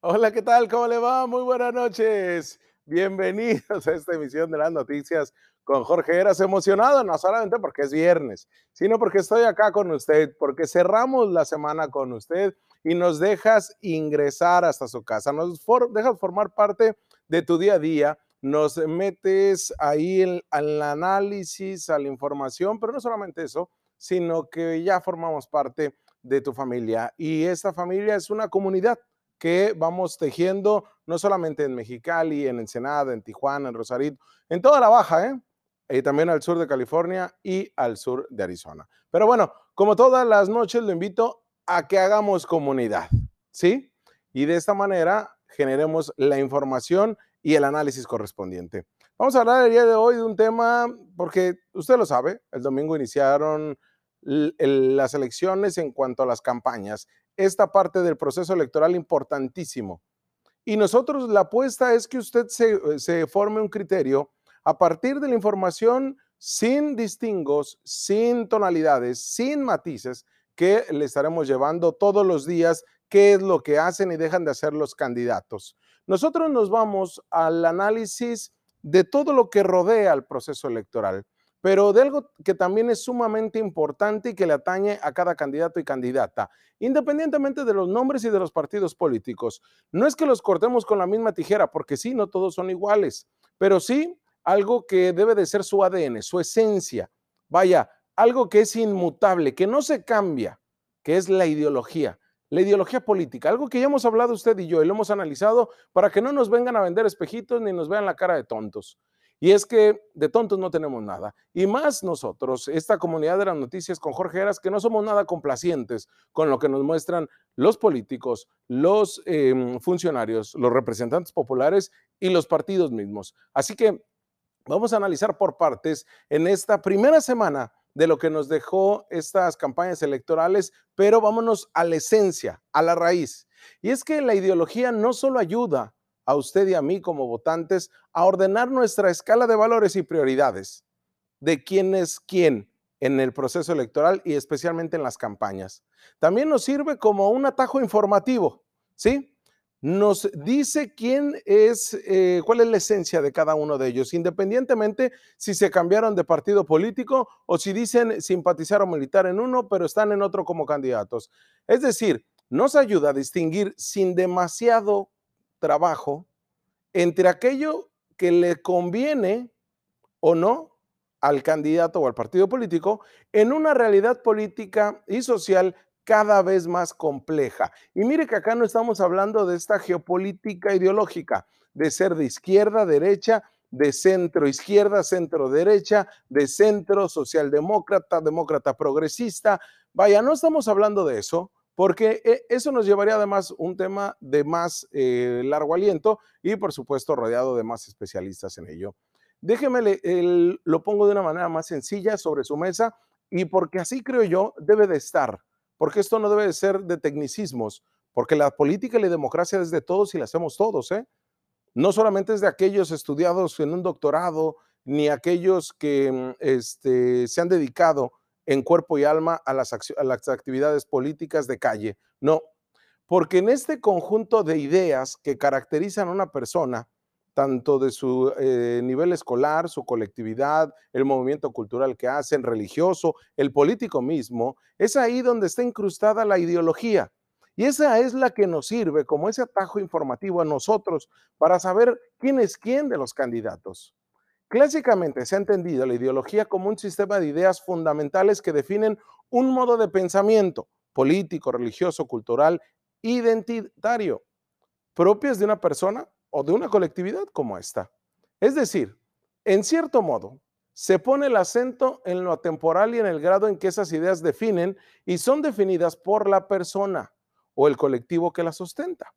Hola, ¿qué tal? ¿Cómo le va? Muy buenas noches. Bienvenidos a esta emisión de las noticias con Jorge Eras. Emocionado, no solamente porque es viernes, sino porque estoy acá con usted, porque cerramos la semana con usted y nos dejas ingresar hasta su casa, nos dejas formar parte de tu día a día, nos metes ahí al análisis, a la información, pero no solamente eso, sino que ya formamos parte de tu familia y esta familia es una comunidad que vamos tejiendo no solamente en Mexicali, en Ensenada, en Tijuana, en Rosarito, en toda la baja, ¿eh? Y también al sur de California y al sur de Arizona. Pero bueno, como todas las noches, lo invito a que hagamos comunidad, ¿sí? Y de esta manera generemos la información y el análisis correspondiente. Vamos a hablar el día de hoy de un tema, porque usted lo sabe, el domingo iniciaron las elecciones en cuanto a las campañas esta parte del proceso electoral importantísimo. Y nosotros la apuesta es que usted se, se forme un criterio a partir de la información sin distingos, sin tonalidades, sin matices que le estaremos llevando todos los días qué es lo que hacen y dejan de hacer los candidatos. Nosotros nos vamos al análisis de todo lo que rodea al proceso electoral pero de algo que también es sumamente importante y que le atañe a cada candidato y candidata, independientemente de los nombres y de los partidos políticos. No es que los cortemos con la misma tijera, porque sí, no todos son iguales, pero sí algo que debe de ser su ADN, su esencia. Vaya, algo que es inmutable, que no se cambia, que es la ideología. La ideología política, algo que ya hemos hablado usted y yo y lo hemos analizado para que no nos vengan a vender espejitos ni nos vean la cara de tontos. Y es que de tontos no tenemos nada. Y más nosotros, esta comunidad de las noticias con Jorge Heras, que no somos nada complacientes con lo que nos muestran los políticos, los em, funcionarios, los representantes populares y los partidos mismos. Así que vamos a analizar por partes en esta primera semana de lo que nos dejó estas campañas electorales, pero vámonos a la esencia, a la raíz. Y es que la ideología no solo ayuda a usted y a mí como votantes a ordenar nuestra escala de valores y prioridades de quién es quién en el proceso electoral y especialmente en las campañas. También nos sirve como un atajo informativo, ¿sí? Nos dice quién es, eh, cuál es la esencia de cada uno de ellos, independientemente si se cambiaron de partido político o si dicen simpatizar o militar en uno, pero están en otro como candidatos. Es decir, nos ayuda a distinguir sin demasiado trabajo entre aquello que le conviene o no al candidato o al partido político en una realidad política y social cada vez más compleja. Y mire que acá no estamos hablando de esta geopolítica ideológica, de ser de izquierda, derecha, de centro izquierda, centro derecha, de centro socialdemócrata, demócrata progresista. Vaya, no estamos hablando de eso, porque eh, eso nos llevaría además un tema de más eh, largo aliento y por supuesto rodeado de más especialistas en ello. Déjeme, lo pongo de una manera más sencilla sobre su mesa y porque así creo yo debe de estar, porque esto no debe de ser de tecnicismos, porque la política y la democracia es de todos y la hacemos todos, ¿eh? No solamente es de aquellos estudiados en un doctorado, ni aquellos que mm, este, se han dedicado en cuerpo y alma a las, actividades políticas de calle. No, porque en este conjunto de ideas que caracterizan a una persona, tanto de su eh, nivel escolar, su colectividad, el movimiento cultural que hacen, religioso, el político mismo, es ahí donde está incrustada la ideología. Y esa es la que nos sirve como ese atajo informativo a nosotros para saber quién es quién de los candidatos. Clásicamente se ha entendido la ideología como un sistema de ideas fundamentales que definen un modo de pensamiento político, religioso, cultural, identitario, propias de una persona o de una colectividad como esta. Es decir, en cierto modo, se pone el acento en lo atemporal y en el grado en que esas ideas definen y son definidas por la persona o el colectivo que las sustenta.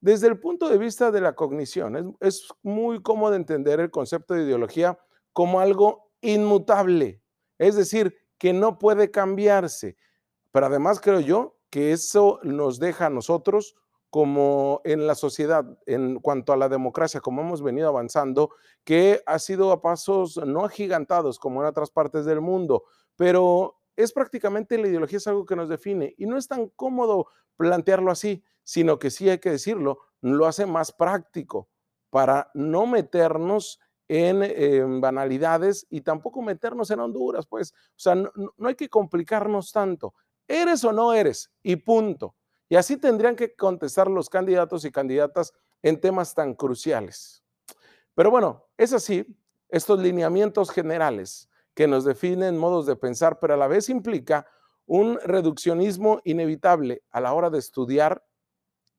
Desde el punto de vista de la cognición, es, muy cómodo entender el concepto de ideología como algo inmutable, es decir, que no puede cambiarse. Pero además creo yo que eso nos deja a nosotros como en la sociedad, en cuanto a la democracia, como hemos venido avanzando, que ha sido a pasos no agigantados como en otras partes del mundo, pero es prácticamente la ideología es algo que nos define y no es tan cómodo plantearlo así, sino que sí hay que decirlo, lo hace más práctico para no meternos en, banalidades y tampoco meternos en Honduras, pues, o sea, no, no hay que complicarnos tanto. ¿Eres o no eres? Y punto. Y así tendrían que contestar los candidatos y candidatas en temas tan cruciales. Pero bueno, es así, estos lineamientos generales que nos definen modos de pensar, pero a la vez implica un reduccionismo inevitable a la hora de estudiar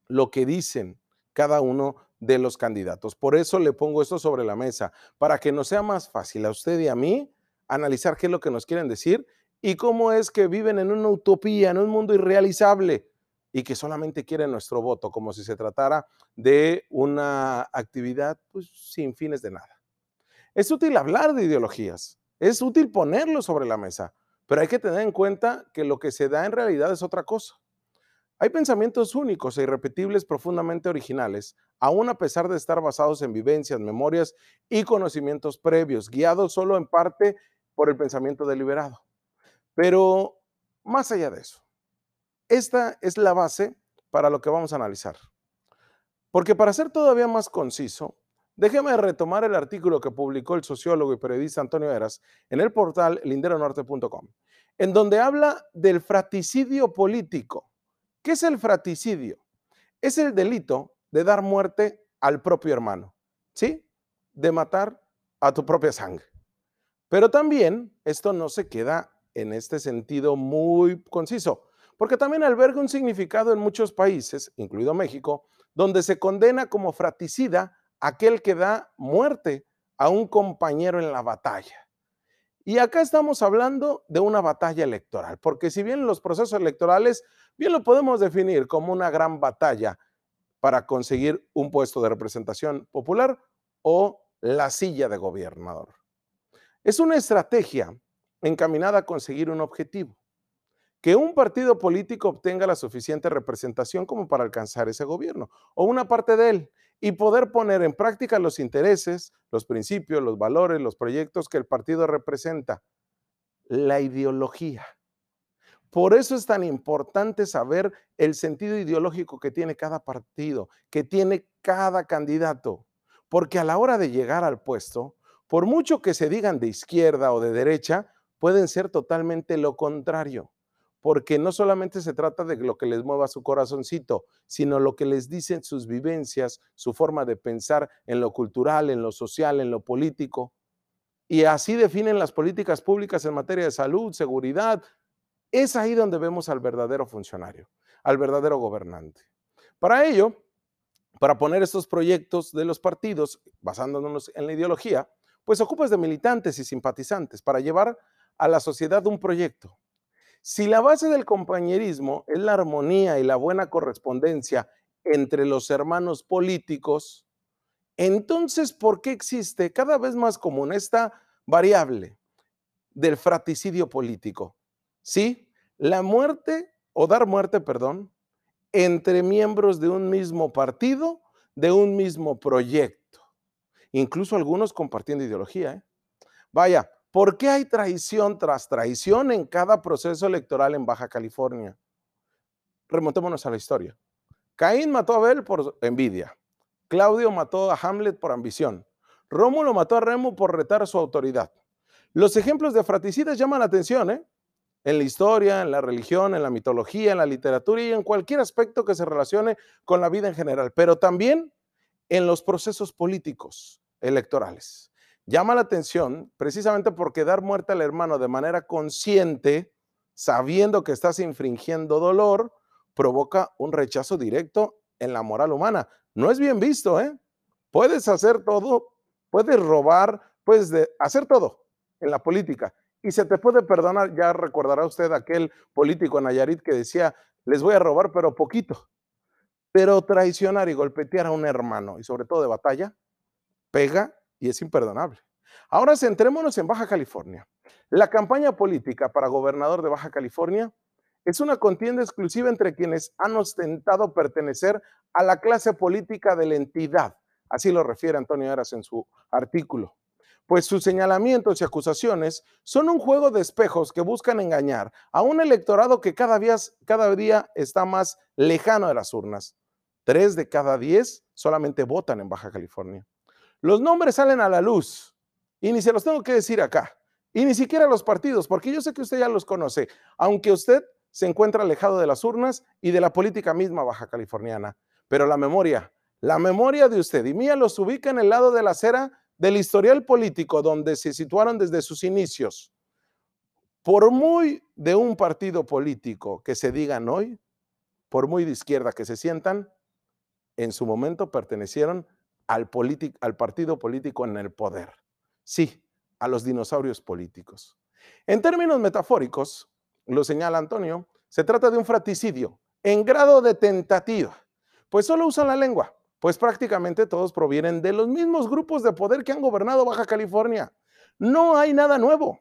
lo que dicen cada uno de los candidatos. Por eso le pongo esto sobre la mesa, para que nos sea más fácil a usted y a mí analizar qué es lo que nos quieren decir y cómo es que viven en una utopía, en un mundo irrealizable y que solamente quieren nuestro voto, como si se tratara de una actividad pues, sin fines de nada. Es útil hablar de ideologías, es útil ponerlo sobre la mesa, pero hay que tener en cuenta que lo que se da en realidad es otra cosa. Hay pensamientos únicos e irrepetibles profundamente originales, aun a pesar de estar basados en vivencias, memorias y conocimientos previos, guiados solo en parte por el pensamiento deliberado. Pero más allá de eso, esta es la base para lo que vamos a analizar. Porque para ser todavía más conciso, déjeme retomar el artículo que publicó el sociólogo y periodista Antonio Eras en el portal linderonorte.com, en donde habla del fraticidio político. ¿Qué es el fraticidio? Es el delito de dar muerte al propio hermano, ¿sí? De matar a tu propia sangre. Pero también esto no se queda en este sentido muy conciso porque también alberga un significado en muchos países, incluido México, donde se condena como fraticida aquel que da muerte a un compañero en la batalla. Y acá estamos hablando de una batalla electoral, porque si bien los procesos electorales, bien lo podemos definir como una gran batalla para conseguir un puesto de representación popular o la silla de gobernador. Es una estrategia encaminada a conseguir un objetivo que un partido político obtenga la suficiente representación como para alcanzar ese gobierno o una parte de él y poder poner en práctica los intereses, los principios, los valores, los proyectos que el partido representa, la ideología. Por eso es tan importante saber el sentido ideológico que tiene cada partido, que tiene cada candidato, porque a la hora de llegar al puesto, por mucho que se digan de izquierda o de derecha, pueden ser totalmente lo contrario porque no solamente se trata de lo que les mueva su corazoncito, sino lo que les dicen sus vivencias, su forma de pensar en lo cultural, en lo social, en lo político. Y así definen las políticas públicas en materia de salud, seguridad. Es ahí donde vemos al verdadero funcionario, al verdadero gobernante. Para ello, para poner estos proyectos de los partidos, basándonos en la ideología, pues ocupas de militantes y simpatizantes para llevar a la sociedad un proyecto, si la base del compañerismo es la armonía y la buena correspondencia entre los hermanos políticos, entonces, ¿por qué existe cada vez más común esta variable del fraticidio político? ¿Sí? La muerte, o dar muerte, perdón, entre miembros de un mismo partido, de un mismo proyecto. Incluso algunos compartiendo ideología. ¿eh? Vaya, ¿Por qué hay traición tras traición en cada proceso electoral en Baja California? Remontémonos a la historia. Caín mató a Abel por envidia. Claudio mató a Hamlet por ambición. Rómulo mató a Remo por retar su autoridad. Los ejemplos de fraticidas llaman la atención, ¿eh? En la historia, en la religión, en la mitología, en la literatura y en cualquier aspecto que se relacione con la vida en general, pero también en los procesos políticos electorales. Llama la atención precisamente porque dar muerte al hermano de manera consciente, sabiendo que estás infringiendo dolor, provoca un rechazo directo en la moral humana. No es bien visto, ¿eh? Puedes hacer todo, puedes robar, puedes hacer todo en la política y se te puede perdonar. Ya recordará usted aquel político Nayarit que decía, les voy a robar, pero poquito. Pero traicionar y golpetear a un hermano, y sobre todo de batalla, pega y es imperdonable. Ahora centrémonos en Baja California. La campaña política para gobernador de Baja California es una contienda exclusiva entre quienes han ostentado pertenecer a la clase política de la entidad. Así lo refiere Antonio Aras en su artículo. pues sus señalamientos y acusaciones son un juego de espejos que buscan engañar a un electorado que cada día, cada día está más lejano de las urnas. Tres de cada diez solamente votan en Baja California. Los nombres salen a la luz y ni se los tengo que decir acá, y ni siquiera los partidos, porque yo sé que usted ya los conoce, aunque usted se encuentra alejado de las urnas y de la política misma baja californiana. Pero la memoria, la memoria de usted y mía los ubica en el lado de la acera del historial político donde se situaron desde sus inicios. Por muy de un partido político que se digan hoy, por muy de izquierda que se sientan, en su momento pertenecieron al, al partido político en el poder. Sí, a los dinosaurios políticos. En términos metafóricos, lo señala Antonio, se trata de un fraticidio en grado de tentativa, pues solo usan la lengua, pues prácticamente todos provienen de los mismos grupos de poder que han gobernado Baja California. No hay nada nuevo.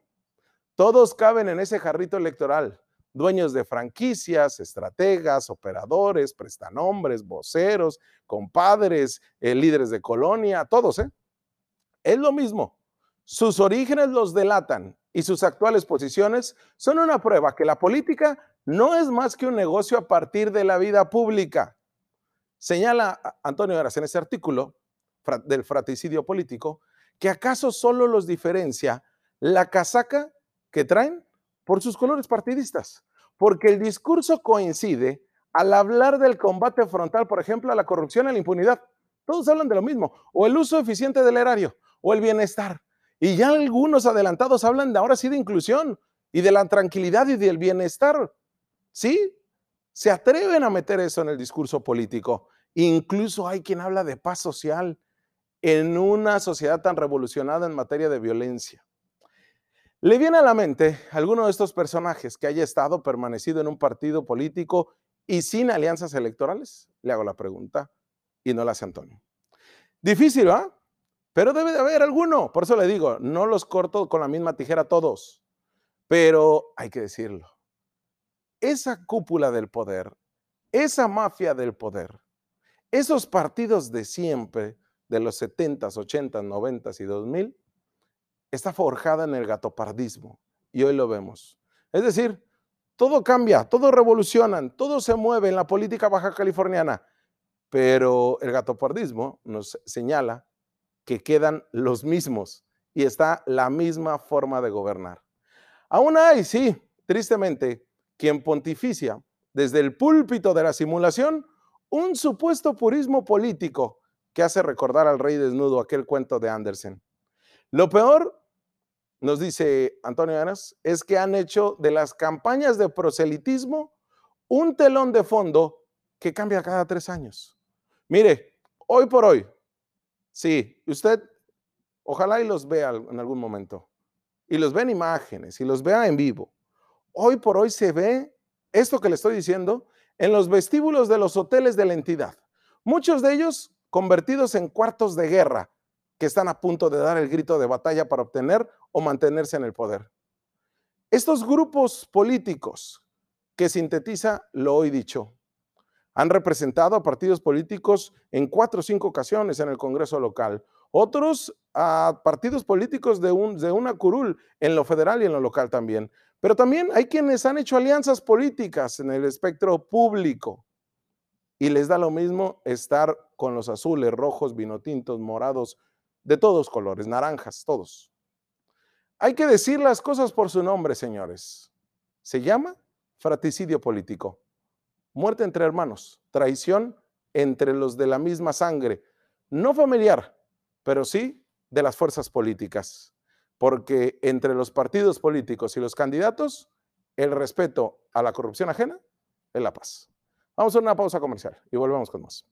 Todos caben en ese jarrito electoral. Dueños de franquicias, estrategas, operadores, prestanombres, voceros, compadres, eh, líderes de colonia, todos, ¿eh? Es lo mismo. Sus orígenes los delatan y sus actuales posiciones son una prueba que la política no es más que un negocio a partir de la vida pública. Señala Antonio Aras en ese artículo del fratricidio político que acaso solo los diferencia la casaca que traen por sus colores partidistas, porque el discurso coincide al hablar del combate frontal, por ejemplo, a la corrupción a la impunidad. Todos hablan de lo mismo, o el uso eficiente del erario, o el bienestar, y ya algunos adelantados hablan de ahora sí de inclusión y de la tranquilidad y del bienestar. ¿Sí? Se atreven a meter eso en el discurso político. Incluso hay quien habla de paz social en una sociedad tan revolucionada en materia de violencia. ¿Le viene a la mente alguno de estos personajes que haya estado permanecido en un partido político y sin alianzas electorales? Le hago la pregunta y no la hace Antonio. Difícil, ¿ah? Pero debe de haber alguno. Por eso le digo, no los corto con la misma tijera todos. Pero hay que decirlo. Esa cúpula del poder, esa mafia del poder, esos partidos de siempre, de los 70s, 80s, 90s y 2000, está forjada en el gatopardismo. Y hoy lo vemos. Es decir, todo cambia, todo revolucionan, todo se mueve en la política baja californiana. Pero el gatopardismo nos señala que quedan los mismos y está la misma forma de gobernar. Aún hay, sí, tristemente, quien pontificia desde el púlpito de la simulación un supuesto purismo político que hace recordar al rey desnudo aquel cuento de Andersen. Lo peor, nos dice Antonio Aras, es que han hecho de las campañas de proselitismo un telón de fondo que cambia cada tres años. Mire, hoy por hoy, Sí, usted ojalá y los vea en algún momento. Y los vea en imágenes y los vea en vivo. Hoy por hoy se ve esto que le estoy diciendo en los vestíbulos de los hoteles de la entidad. Muchos de ellos convertidos en cuartos de guerra que están a punto de dar el grito de batalla para obtener o mantenerse en el poder. Estos grupos políticos que sintetiza lo hoy dicho, han representado a partidos políticos en cuatro o cinco ocasiones en el Congreso local. Otros a partidos políticos de, un, de una curul en lo federal y en lo local también. Pero también hay quienes han hecho alianzas políticas en el espectro público y les da lo mismo estar con los azules, rojos, vinotintos, morados, de todos colores, naranjas, todos. Hay que decir las cosas por su nombre, señores. Se llama fratricidio político muerte entre hermanos, traición entre los de la misma sangre, no familiar, pero sí de las fuerzas políticas, porque entre los partidos políticos y los candidatos, el respeto a la corrupción ajena es la paz. Vamos a una pausa comercial y volvemos con más.